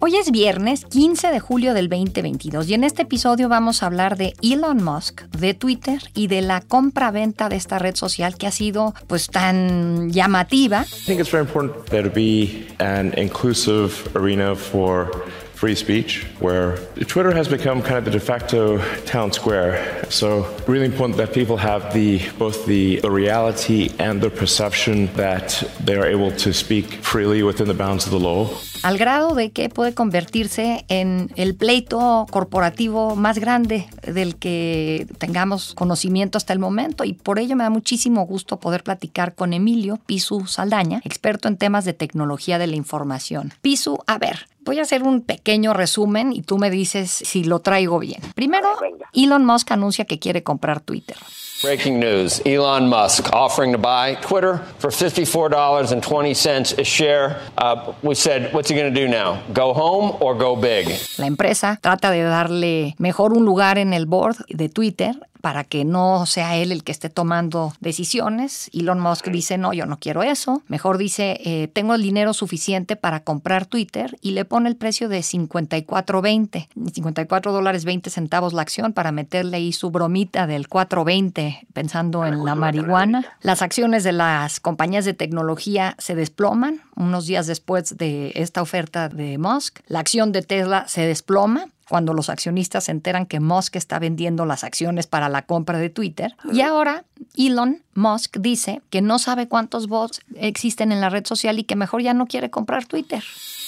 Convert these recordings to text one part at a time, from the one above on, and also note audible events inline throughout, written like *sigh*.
Hoy es viernes 15 de julio del 2022 y en este episodio vamos a hablar de Elon Musk, de Twitter y de la compra-venta de esta red social que ha sido pues tan llamativa. I think it's very important there to be an inclusive arena for free speech where Twitter has become kind of the de facto town square. So really important that people have the both the, the reality and the perception that they are able to speak freely within the bounds of the law. al grado de que puede convertirse en el pleito corporativo más grande del que tengamos conocimiento hasta el momento y por ello me da muchísimo gusto poder platicar con Emilio Pisu Saldaña, experto en temas de tecnología de la información. Pisu, a ver, voy a hacer un pequeño resumen y tú me dices si lo traigo bien. Primero, Elon Musk anuncia que quiere comprar Twitter. Breaking news Elon Musk offering to buy Twitter for $54.20 a share. Uh, we said, what's he going to do now? Go home or go big? La empresa trata de darle mejor un lugar en el board de Twitter para que no sea él el que esté tomando decisiones. Elon Musk dice, no, yo no quiero eso. Mejor dice, eh, tengo el dinero suficiente para comprar Twitter y le pone el precio de 54.20, 54 dólares 20 centavos la acción para meterle ahí su bromita del 4.20 pensando en la marihuana. Las acciones de las compañías de tecnología se desploman unos días después de esta oferta de Musk. La acción de Tesla se desploma cuando los accionistas se enteran que Musk está vendiendo las acciones para la compra de Twitter. Y ahora Elon Musk dice que no sabe cuántos bots existen en la red social y que mejor ya no quiere comprar Twitter.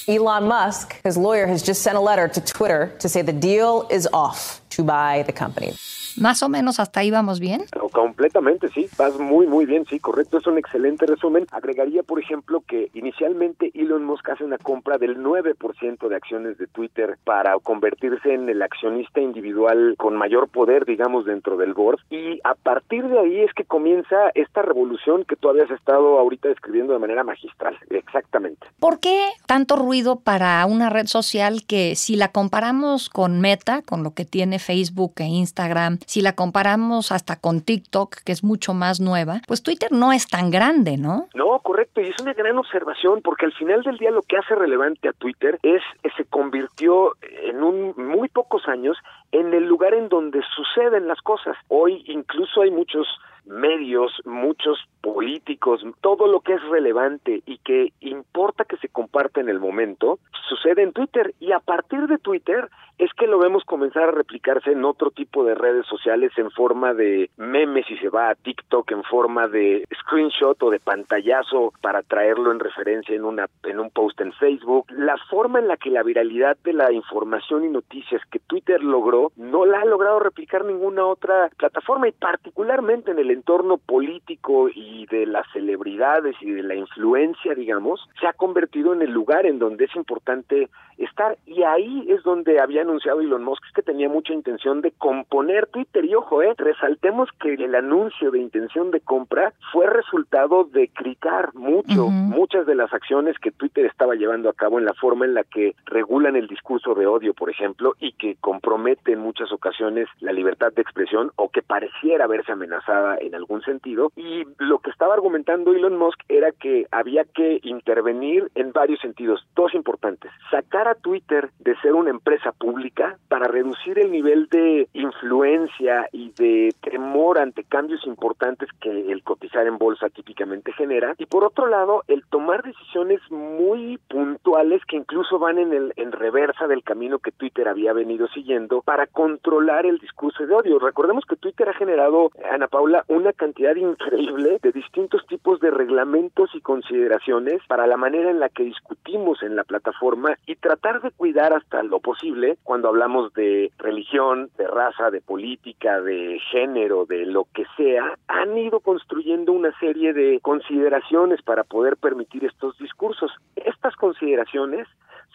Elon Musk, his lawyer, has just sent a letter to Twitter to say the deal is off to buy the company. Más o menos hasta ahí vamos bien. Completamente, sí. Vas muy, muy bien, sí, correcto. Es un excelente resumen. Agregaría, por ejemplo, que inicialmente Elon Musk hace una compra del 9% de acciones de Twitter para convertirse en el accionista individual con mayor poder, digamos, dentro del board. Y a partir de ahí es que comienza esta revolución que tú habías estado ahorita describiendo de manera magistral. Exactamente. ¿Por qué tanto ruido para una red social que si la comparamos con Meta, con lo que tiene Facebook e Instagram, si la comparamos hasta con TikTok, que es mucho más nueva, pues Twitter no es tan grande, ¿no? No, correcto, y es una gran observación porque al final del día lo que hace relevante a Twitter es que se convirtió en un muy pocos años en el lugar en donde suceden las cosas. Hoy incluso hay muchos medios, muchos políticos, todo lo que es relevante y que importa que se comparta en el momento, sucede en Twitter. Y a partir de Twitter es que lo vemos comenzar a replicarse en otro tipo de redes sociales en forma de memes si se va a TikTok en forma de screenshot o de pantallazo para traerlo en referencia en una en un post en Facebook. La forma en la que la viralidad de la información y noticias que Twitter logró no la ha logrado replicar ninguna otra plataforma y particularmente en el entorno político y de las celebridades y de la influencia, digamos, se ha convertido en el lugar en donde es importante estar y ahí es donde había anunciado Elon Musk que tenía mucha intención de componer Twitter y ojo, eh, resaltemos que el anuncio de intención de compra fue resultado de criticar mucho muchas de las acciones que Twitter estaba llevando a cabo en la forma en la que regulan el discurso de odio, por ejemplo, y que compromete en muchas ocasiones la libertad de expresión o que pareciera verse amenazada en algún sentido. Y lo que estaba argumentando Elon Musk era que había que intervenir en varios sentidos, dos importantes, sacar a Twitter de ser una empresa pública para reducir el nivel de influencia y de temor ante cambios importantes que el cotizar en bolsa típicamente genera y por otro lado el tomar decisiones muy puntuales que incluso van en el en reversa del camino que Twitter había venido siguiendo para controlar el discurso de odio. Recordemos que Twitter ha generado Ana Paula una cantidad increíble de distintos tipos de reglamentos y consideraciones para la manera en la que discutimos en la plataforma y tratar de cuidar hasta lo posible cuando hablamos de religión, de raza, de política, de género, de lo que sea, han ido construyendo una serie de consideraciones para poder permitir estos discursos. Estas consideraciones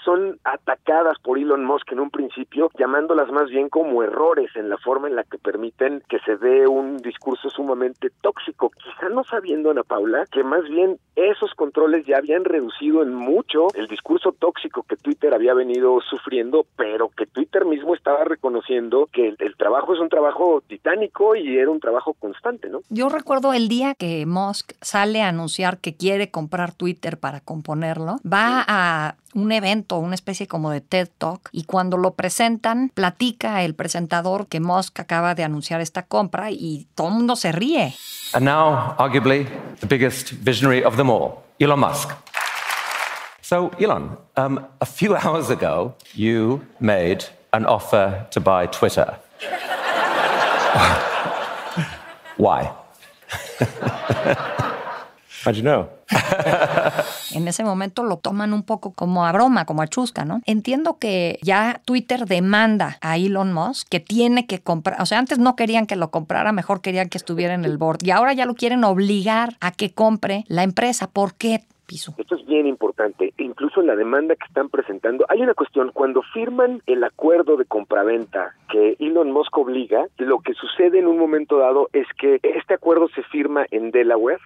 son atacadas por Elon Musk en un principio, llamándolas más bien como errores en la forma en la que permiten que se dé un discurso sumamente tóxico, quizá no sabiendo Ana Paula que más bien esos controles ya habían reducido en mucho el discurso tóxico que Twitter había venido sufriendo, pero que Twitter mismo estaba reconociendo que el, trabajo es un trabajo titánico y era un trabajo constante, ¿no? Yo recuerdo el día que Musk sale a anunciar que quiere comprar Twitter para componerlo, va a un evento, una especie como de TED Talk, y cuando lo presentan, platica el presentador que Musk acaba de anunciar esta compra y todo el mundo se ríe. And now, arguably, the biggest visionary of them all, Elon Musk. So, Elon, um, a few *laughs* hours ago, you made an offer to buy Twitter. *laughs* Why? *laughs* How'd you know? *laughs* En ese momento lo toman un poco como a broma, como a chusca, ¿no? Entiendo que ya Twitter demanda a Elon Musk que tiene que comprar, o sea, antes no querían que lo comprara, mejor querían que estuviera en el board y ahora ya lo quieren obligar a que compre la empresa. ¿Por qué? Piso. Esto es bien importante. Incluso en la demanda que están presentando, hay una cuestión. Cuando firman el acuerdo de compraventa que Elon Musk obliga, lo que sucede en un momento dado es que este acuerdo se firma en Delaware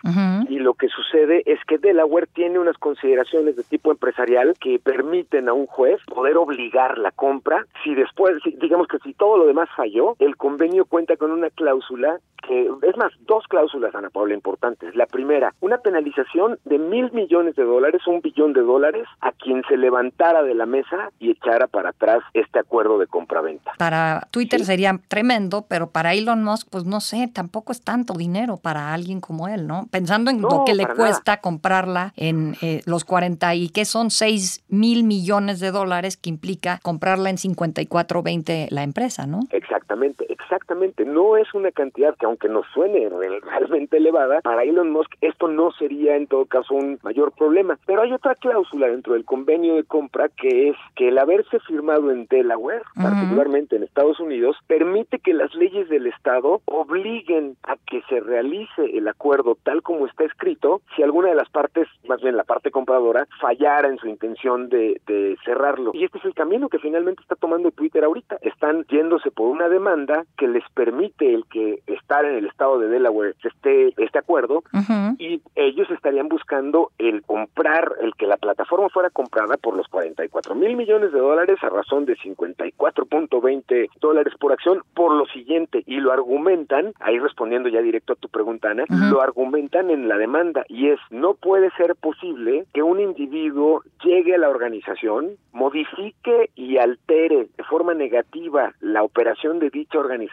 y lo que sucede es que Delaware tiene unas consideraciones de tipo empresarial que permiten a un juez poder obligar la compra. Si después, si- digamos que si todo lo demás falló, el convenio cuenta con una cláusula que, es más, dos cláusulas, Ana Paula, importantes. La primera, una penalización de mil millones de dólares, un billón de dólares, a quien se levantara de la mesa y echara para atrás este acuerdo de compraventa. Para Twitter sería tremendo, pero para Elon Musk, pues no sé, tampoco es tanto dinero para alguien como él, ¿no? Pensando en lo que le cuesta comprarla en eh, los 40 y que son 6 mil millones de dólares que implica comprarla en 54.20 la empresa, ¿no? Exactamente, exactamente. No es una cantidad que aunque nos suene re- *laughs* realmente elevada, para Elon Musk esto no sería en todo caso un mayor problema. Pero hay otra cláusula dentro del convenio de compra que es que el haberse firmado en Delaware, particularmente en Estados Unidos, permite que las leyes del Estado obliguen a que se realice el acuerdo tal como está escrito si alguna de las partes, más bien la parte compradora, fallara en su intención de, de cerrarlo. Y este es el camino que finalmente está tomando Twitter ahorita. Están yéndose por una demanda que les permite el que estar en el estado de Delaware esté este acuerdo Ujú. y ellos estarían buscando el comprar, el que la plataforma fuera comprada por los 44 mil millones de dólares a razón de 54.20 dólares por acción por lo siguiente y lo argumentan, ahí respondiendo ya directo a tu pregunta Ana, lo argumentan en la demanda y es no puede ser posible que un individuo llegue a la organización, modifique y altere de forma negativa la operación de dicha organización,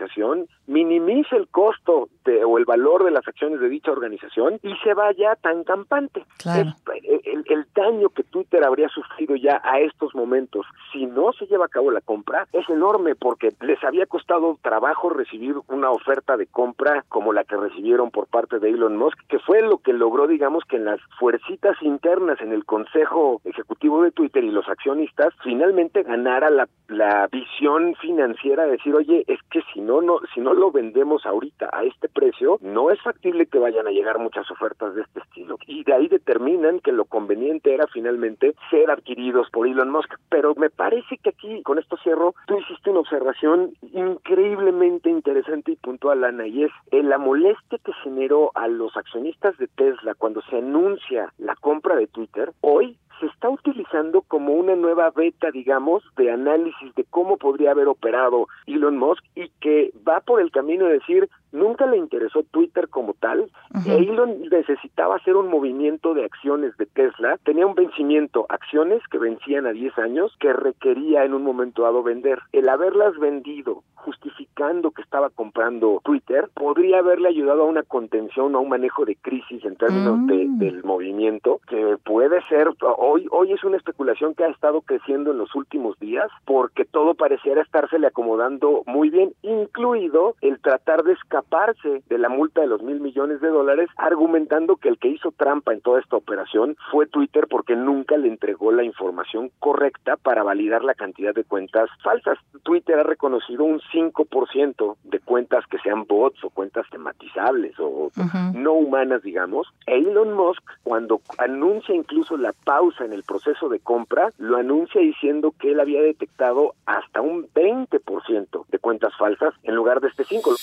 minimice el costo de, o el valor de las acciones de dicha organización y se vaya tan campante. Claro. Es- el, el daño que Twitter habría sufrido ya a estos momentos si no se lleva a cabo la compra es enorme porque les había costado trabajo recibir una oferta de compra como la que recibieron por parte de Elon Musk, que fue lo que logró, digamos, que en las fuercitas internas en el Consejo Ejecutivo de Twitter y los accionistas finalmente ganara la, la visión financiera de decir, oye, es que si no, no, si no lo vendemos ahorita a este precio, no es factible que vayan a llegar muchas ofertas de este estilo. Y de ahí determinan que lo conveniente era finalmente ser adquiridos por Elon Musk. Pero me parece que aquí, con esto cierro, tú hiciste una observación increíblemente interesante y puntual, Ana, y es eh, la molestia que generó a los accionistas de Tesla cuando se anuncia la compra de Twitter, hoy se está utilizando como una nueva beta, digamos, de análisis de cómo podría haber operado Elon Musk y que va por el camino de decir, nunca le interesó Twitter como tal, Elon necesitaba hacer un movimiento de acciones de Tesla, tenía un vencimiento, acciones que vencían a 10 años, que requería en un momento dado vender. El haberlas vendido, justificando que estaba comprando Twitter, podría haberle ayudado a una contención, a un manejo de crisis en términos de- Mm. del movimiento, que puede ser, hoy, hoy es una especulación que ha estado creciendo en los últimos días, porque todo pareciera estársele acomodando muy bien, incluido el tratar de escaparse de la multa de los mil millones de dólares, argumentando que el que hizo trampa en toda esta operación fue Twitter porque nunca le entregó la información correcta para validar la cantidad de cuentas falsas. Twitter ha reconocido un 5% de cuentas que sean bots o cuentas tematizables o no humanas, digamos. E Elon Musk, cuando anuncia incluso la pausa en el proceso de compra, lo anuncia diciendo que él había detectado hasta un 20% de cuentas falsas en lugar de este 5.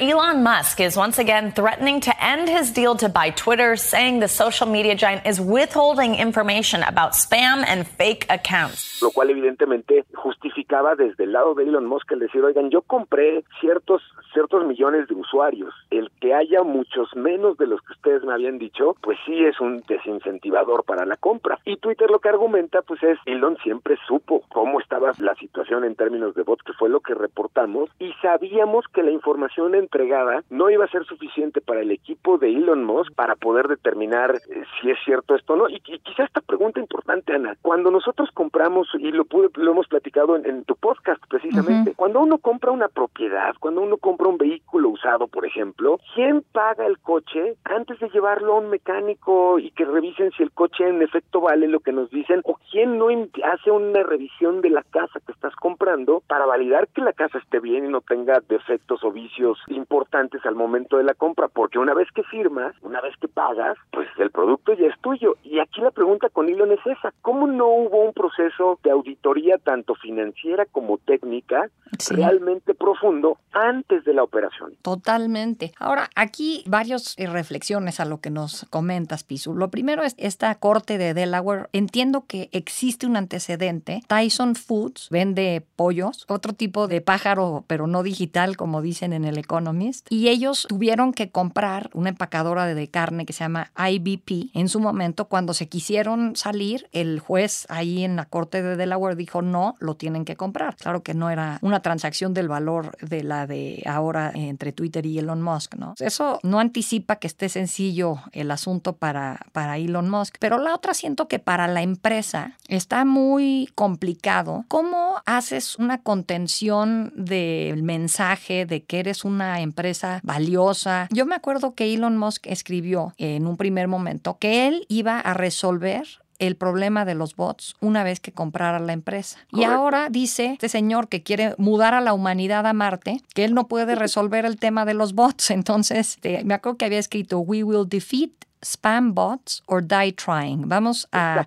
Elon Musk is once again threatening to end his deal to buy Twitter, saying the social media giant is withholding information about spam and fake accounts. Lo cual evidentemente justificaba desde el lado de Elon Musk el decir, oigan, yo compré ciertos ciertos millones de usuarios. El que haya muchos menos de los que ustedes me habían dicho, pues sí es un desincentivador para la compra. Y Twitter lo que argumenta, pues es, Elon siempre supo cómo estaba la situación en términos de bots, que fue lo que reportamos, y sabíamos que la información entregada no iba a ser suficiente para el equipo de Elon Musk para poder determinar eh, si es cierto esto o no. Y, quizá esta pregunta importante, Ana, cuando nosotros compramos, y lo, pude, lo hemos platicado en, tu podcast precisamente, cuando uno compra una propiedad, cuando uno compra un vehículo usado, por ejemplo, ¿quién paga el coche antes de llevarlo a un mecánico y que revisen si el coche en efecto vale lo que nos dicen? ¿O quién no hace una revisión de la casa que estás comprando para validar que la casa esté bien y no tenga defectos o vicios importantes al momento de la compra? Porque una vez que firmas, una vez que pagas, pues el producto ya es tuyo. Y aquí la pregunta con Elon es esa, ¿cómo no hubo un proceso de auditoría tanto financiera como técnica realmente profundo antes de la operación. Totalmente. Ahora, aquí varias eh, reflexiones a lo que nos comentas, Pisu. Lo primero es esta corte de Delaware. Entiendo que existe un antecedente. Tyson Foods vende pollos, otro tipo de pájaro, pero no digital, como dicen en el Economist. Y ellos tuvieron que comprar una empacadora de carne que se llama IBP. En su momento, cuando se quisieron salir, el juez ahí en la corte de Delaware dijo no, lo tienen que comprar. Claro que no era una transacción del valor de la de ahora entre Twitter y Elon Musk, ¿no? Eso no anticipa que esté sencillo el asunto para, para Elon Musk, pero la otra siento que para la empresa está muy complicado. ¿Cómo haces una contención del mensaje de que eres una empresa valiosa? Yo me acuerdo que Elon Musk escribió en un primer momento que él iba a resolver el problema de los bots una vez que comprara la empresa. Y ahora dice este señor que quiere mudar a la humanidad a Marte, que él no puede resolver el tema de los bots. *laughs* Entonces, este, me acuerdo que había escrito, We will defeat spam bots or die trying. Vamos a,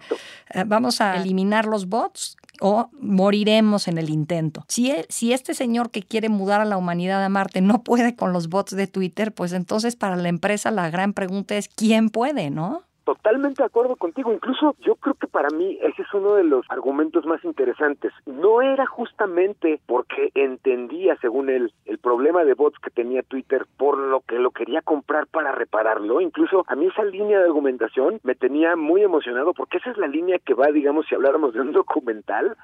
eh, vamos a eliminar los bots o moriremos en el intento. Si, si este señor que quiere mudar a la humanidad a Marte no puede con los bots de Twitter, pues entonces para la empresa la gran pregunta es ¿quién puede, no? Totalmente de acuerdo contigo. Incluso yo creo que para mí ese es uno de los argumentos más interesantes. No era justamente porque entendía, según él, el problema de bots que tenía Twitter por lo que lo quería comprar para repararlo. Incluso a mí esa línea de argumentación me tenía muy emocionado porque esa es la línea que va, digamos, si habláramos de un documental,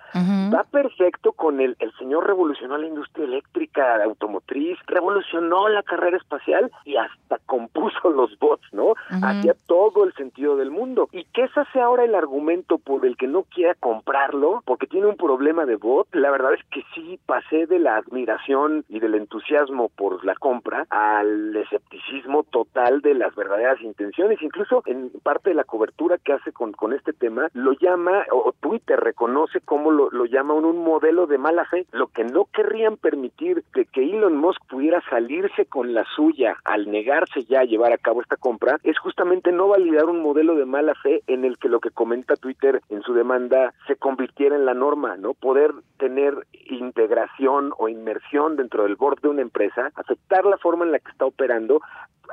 va perfecto con el, el señor revolucionó la industria eléctrica, automotriz, revolucionó la carrera espacial y hasta compuso los bots, ¿no? Hacía todo el sentido del mundo. Y que ese sea ahora el argumento por el que no quiera comprarlo, porque tiene un problema de bot, la verdad es que sí pasé de la admiración y del entusiasmo por la compra al escepticismo total de las verdaderas intenciones. Incluso en parte de la cobertura que hace con, con este tema, lo llama, o Twitter reconoce cómo lo, lo llama un, modelo de mala fe. Lo que no querrían permitir que, que Elon Musk pudiera salirse con la suya al negarse ya a llevar a cabo esta compra es justamente no validar un modelo de mala fe en el que lo que comenta Twitter en su demanda se convirtiera en la norma, ¿no? Poder tener integración o inmersión dentro del board de una empresa, aceptar la forma en la que está operando.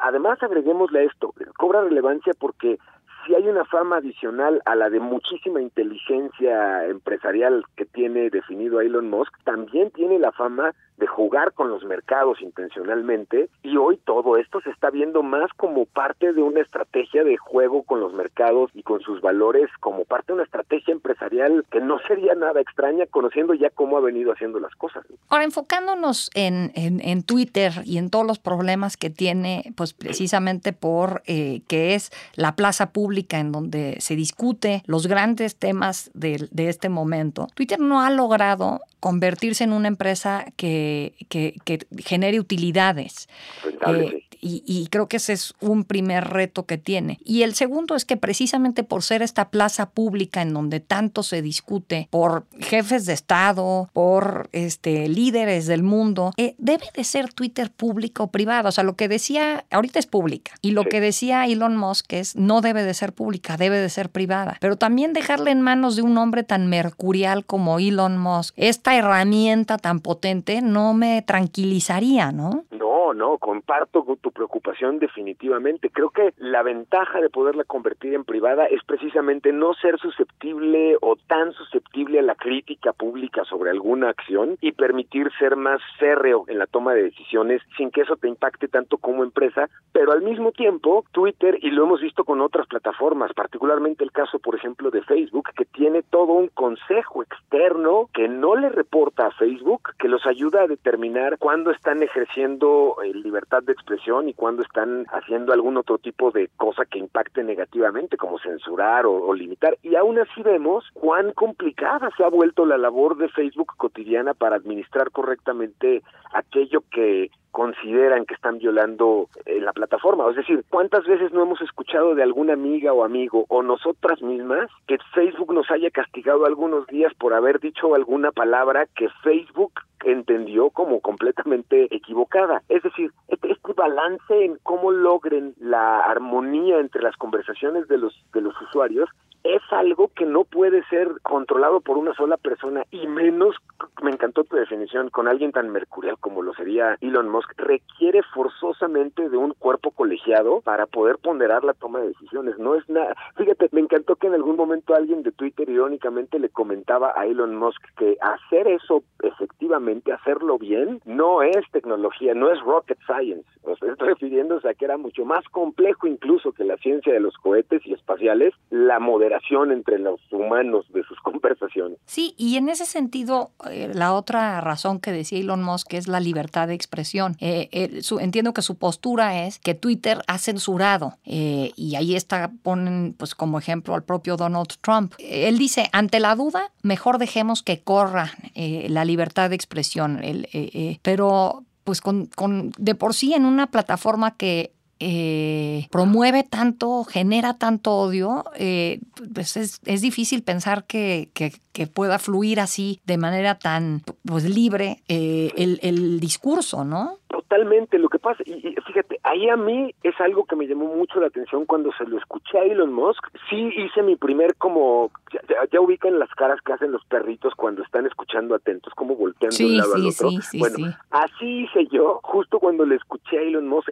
Además, agreguémosle esto, cobra relevancia porque si hay una fama adicional a la de muchísima inteligencia empresarial que tiene definido Elon Musk, también tiene la fama de jugar con los mercados intencionalmente y hoy todo esto se está viendo más como parte de una estrategia de juego con los mercados y con sus valores como parte de una estrategia empresarial que no sería nada extraña conociendo ya cómo ha venido haciendo las cosas. Ahora, enfocándonos en, en, Twitter y en todos los problemas que tiene, pues precisamente por eh, que es la plaza pública en donde se discute los grandes temas de, de este momento, Twitter no ha logrado convertirse en una empresa que, que, genere utilidades. Eh, y, creo que ese es un primer reto que tiene. Y el segundo es que precisamente por ser esta plaza pública en donde tanto se discute por jefes de Estado, por este, líderes del mundo, eh, debe de ser Twitter pública o privada. O sea, lo que decía, ahorita es pública, y lo que decía Elon Musk es no debe de ser pública, debe de ser privada. Pero también dejarle en manos de un hombre tan mercurial como Elon Musk esta herramienta tan potente no me tranquilizaría, ¿no? No, no, comparto tu preocupación definitivamente. Creo que la ventaja de poderla convertir en privada es precisamente no ser susceptible o tan susceptible a la crítica pública sobre alguna acción y permitir ser más férreo en la toma de decisiones sin que eso te impacte tanto como empresa, pero al mismo tiempo Twitter, y lo hemos visto con otras plataformas, particularmente el caso, por ejemplo, de Facebook, que tiene todo un consejo externo que no le reporta a Facebook, que los ayuda a determinar cuándo están ejerciendo libertad de expresión y cuándo están haciendo algún otro tipo de cosa que impacte negativamente, como censurar o, limitar. Y aún así vemos cuán complicada se ha vuelto la labor de Facebook cotidiana para administrar correctamente aquello que consideran que están violando eh, la plataforma. Es decir, ¿cuántas veces no hemos escuchado de alguna amiga o amigo o nosotras mismas que Facebook nos haya castigado algunos días por haber dicho alguna palabra que Facebook entendió como completamente equivocada. Es decir, este, este balance en cómo logren la armonía entre las conversaciones de los de los usuarios es algo que no puede ser controlado por una sola persona y menos, me encantó tu definición, con alguien tan mercurial como lo sería Elon Musk, requiere forzosamente de un cuerpo colegiado para poder ponderar la toma de decisiones. No es nada. Fíjate, me encantó que en algún momento alguien de Twitter irónicamente le comentaba a Elon Musk que hacer eso efectivamente, hacerlo bien, no es tecnología, no es rocket science. *laughs* Estoy refiriéndose a que era mucho más complejo incluso que la ciencia de los cohetes y espaciales, la moderación entre los humanos de sus *laughs* conversaciones. Sí, y en ese sentido, eh, la otra razón que decía Elon Musk es la libertad de expresión. Eh, entiendo que su postura es que Twitter ha censurado eh, y ahí está, ponen pues como ejemplo al propio Donald Trump. Él dice, ante la duda, mejor dejemos que corra la libertad de expresión. pero pues con, con, de por sí en una plataforma que eh, promueve tanto, genera tanto odio, eh, pues es, es, difícil pensar que, pueda fluir así de manera tan pues libre eh, el, el discurso, ¿no? Totalmente, lo que pasa, y, fíjate, ahí a mí es algo que me llamó mucho la atención cuando se lo escuché a Elon Musk. Sí hice mi primer como, ya, ubican las caras que hacen los perritos cuando están escuchando atentos, como volteando de un lado al otro. bueno, así hice yo justo cuando le escuché a Elon Musk,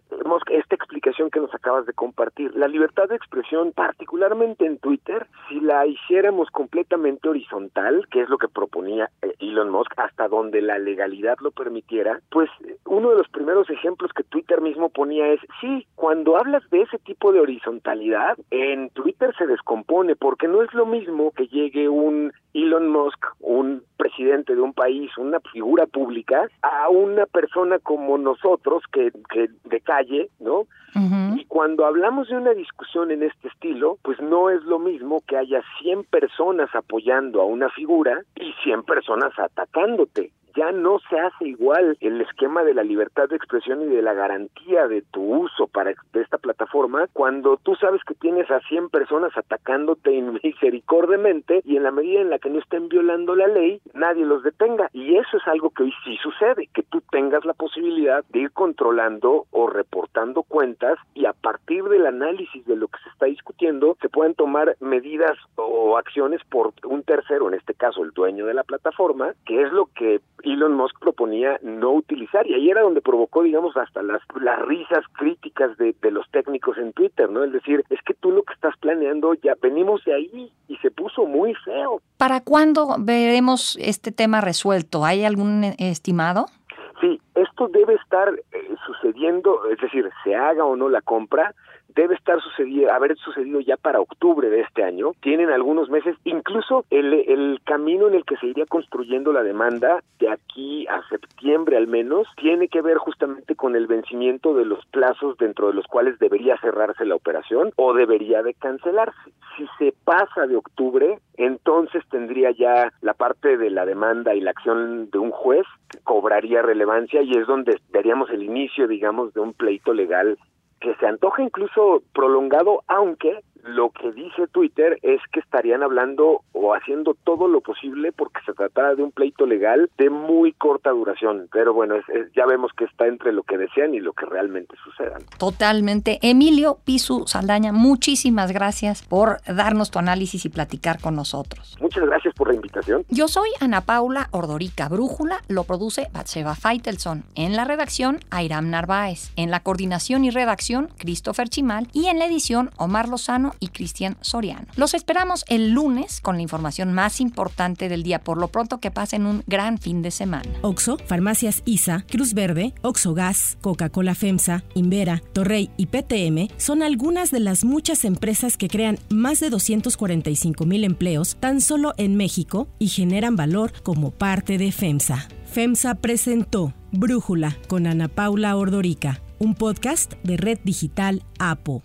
esta explicación que nos acabas de compartir. La libertad de expresión, particularmente en Twitter, si la hiciéramos completamente horizontal, que es lo que proponía eh, Elon Musk, hasta donde la legalidad lo permitiera, pues uno de los primeros ejemplos que Twitter mismo ponía es, sí, cuando hablas de ese tipo de horizontalidad, en Twitter se descompone, porque no es lo mismo que llegue un Elon Musk, un presidente de un país, una figura pública, a una persona como nosotros que, que de calle, ¿no? Cuando hablamos de una discusión en este estilo, pues no es lo mismo que haya 100 personas apoyando a una figura y 100 personas atacándote ya no se hace igual el esquema de la libertad de expresión y de la garantía de tu uso para esta plataforma cuando tú sabes que tienes a 100 personas atacándote *laughs* misericordiamente y en la medida en la que no estén violando la ley, nadie los detenga. Y eso es algo que hoy sí sucede, que tú tengas la posibilidad de ir controlando o reportando cuentas y a partir del análisis de lo que se está discutiendo se pueden tomar medidas o acciones por un tercero, en este caso el dueño de la plataforma, que es lo que Elon Musk proponía no utilizar y ahí era donde provocó digamos hasta las, las risas críticas de, de los técnicos en Twitter, ¿no? Es decir, es que tú lo que estás planeando ya venimos de ahí y se puso muy feo. ¿Para cuándo veremos este tema resuelto? ¿Hay algún estimado? Sí, esto debe estar eh, sucediendo, es decir, se haga o no la compra, debe estar sucedido, haber sucedido ya para octubre de este año. Tienen algunos meses, incluso el, el camino en el que se iría construyendo la demanda de aquí a septiembre al menos, tiene que ver justamente con el vencimiento de los plazos dentro de los cuales debería cerrarse la operación o debería de cancelarse. Si se pasa de octubre, entonces tendría ya la parte de la demanda y la acción de un juez que cobraría relevancia y es donde veríamos el inicio, digamos, de un pleito legal que se antoja incluso prolongado, aunque lo que dice Twitter es que estarían hablando o haciendo todo lo posible porque se tratara de un pleito legal de muy corta duración. Pero bueno, ya vemos que está entre lo que desean y lo que realmente suceda. Totalmente. Emilio Pisu Saldaña, muchísimas gracias por darnos tu análisis y platicar con nosotros. Muchas gracias por la invitación. Yo soy Ana Paula Ordorica Brújula, lo produce Batseva Feitelson. En la redacción, Airam Narváez. En la coordinación y redacción, Christopher Chimal. Y en la edición, Omar Lozano y Cristian Soriano. Los esperamos el lunes con la información más importante del día. Por lo pronto que pasen un gran fin de semana. Oxo, Farmacias ISA, Cruz Verde, Oxo Gas, Coca-Cola FEMSA, Invera, Torrey y PTM son algunas de las muchas empresas que crean más de 245 mil empleos tan solo en México y generan valor como parte de FEMSA. FEMSA presentó Brújula con Ana Paula Ordorica, un podcast de Red Digital APO.